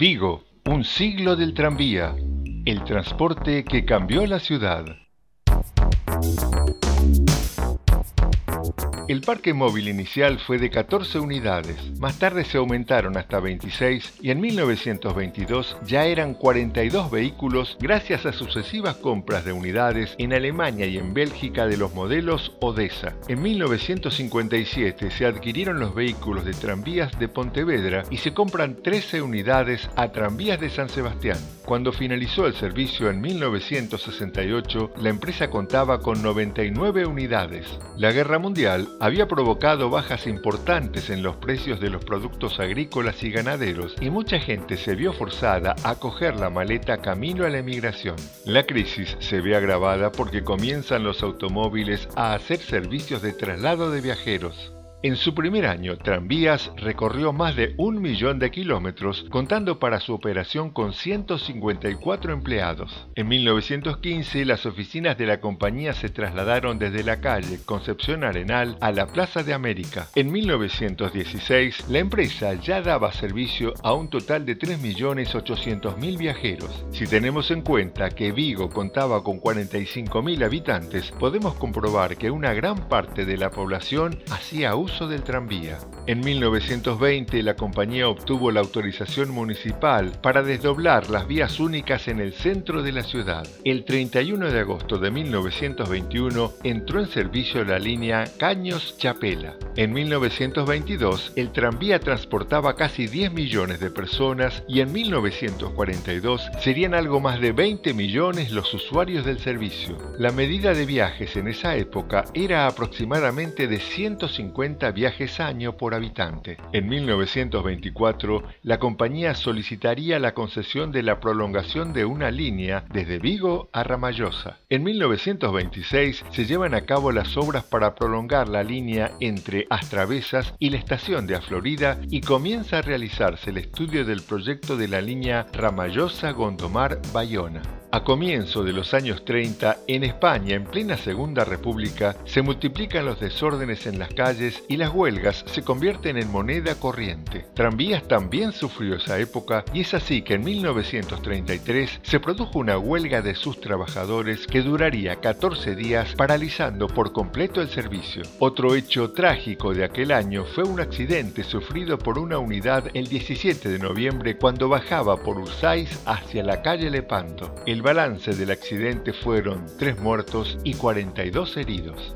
Vigo, un siglo del tranvía, el transporte que cambió la ciudad. El parque móvil inicial fue de 14 unidades, más tarde se aumentaron hasta 26 y en 1922 ya eran 42 vehículos gracias a sucesivas compras de unidades en Alemania y en Bélgica de los modelos Odessa. En 1957 se adquirieron los vehículos de tranvías de Pontevedra y se compran 13 unidades a tranvías de San Sebastián. Cuando finalizó el servicio en 1968, la empresa contaba con 99 unidades. La guerra mundial había provocado bajas importantes en los precios de los productos agrícolas y ganaderos y mucha gente se vio forzada a coger la maleta camino a la emigración. La crisis se ve agravada porque comienzan los automóviles a hacer servicios de traslado de viajeros. En su primer año, Tranvías recorrió más de un millón de kilómetros, contando para su operación con 154 empleados. En 1915, las oficinas de la compañía se trasladaron desde la calle Concepción Arenal a la Plaza de América. En 1916, la empresa ya daba servicio a un total de 3.800.000 viajeros. Si tenemos en cuenta que Vigo contaba con 45.000 habitantes, podemos comprobar que una gran parte de la población hacía uso del tranvía. En 1920 la compañía obtuvo la autorización municipal para desdoblar las vías únicas en el centro de la ciudad. El 31 de agosto de 1921 entró en servicio la línea Caños-Chapela. En 1922 el tranvía transportaba casi 10 millones de personas y en 1942 serían algo más de 20 millones los usuarios del servicio. La medida de viajes en esa época era aproximadamente de 150 viajes año por habitante. En 1924, la compañía solicitaría la concesión de la prolongación de una línea desde Vigo a Ramallosa. En 1926 se llevan a cabo las obras para prolongar la línea entre Astravesas y la estación de Aflorida y comienza a realizarse el estudio del proyecto de la línea Ramallosa-Gondomar-Bayona. A comienzo de los años 30, en España, en plena Segunda República, se multiplican los desórdenes en las calles y las huelgas se convierten en moneda corriente. Tranvías también sufrió esa época y es así que en 1933 se produjo una huelga de sus trabajadores que duraría 14 días paralizando por completo el servicio. Otro hecho trágico de aquel año fue un accidente sufrido por una unidad el 17 de noviembre cuando bajaba por Ursáis hacia la calle Lepanto. El balance del accidente fueron 3 muertos y 42 heridos.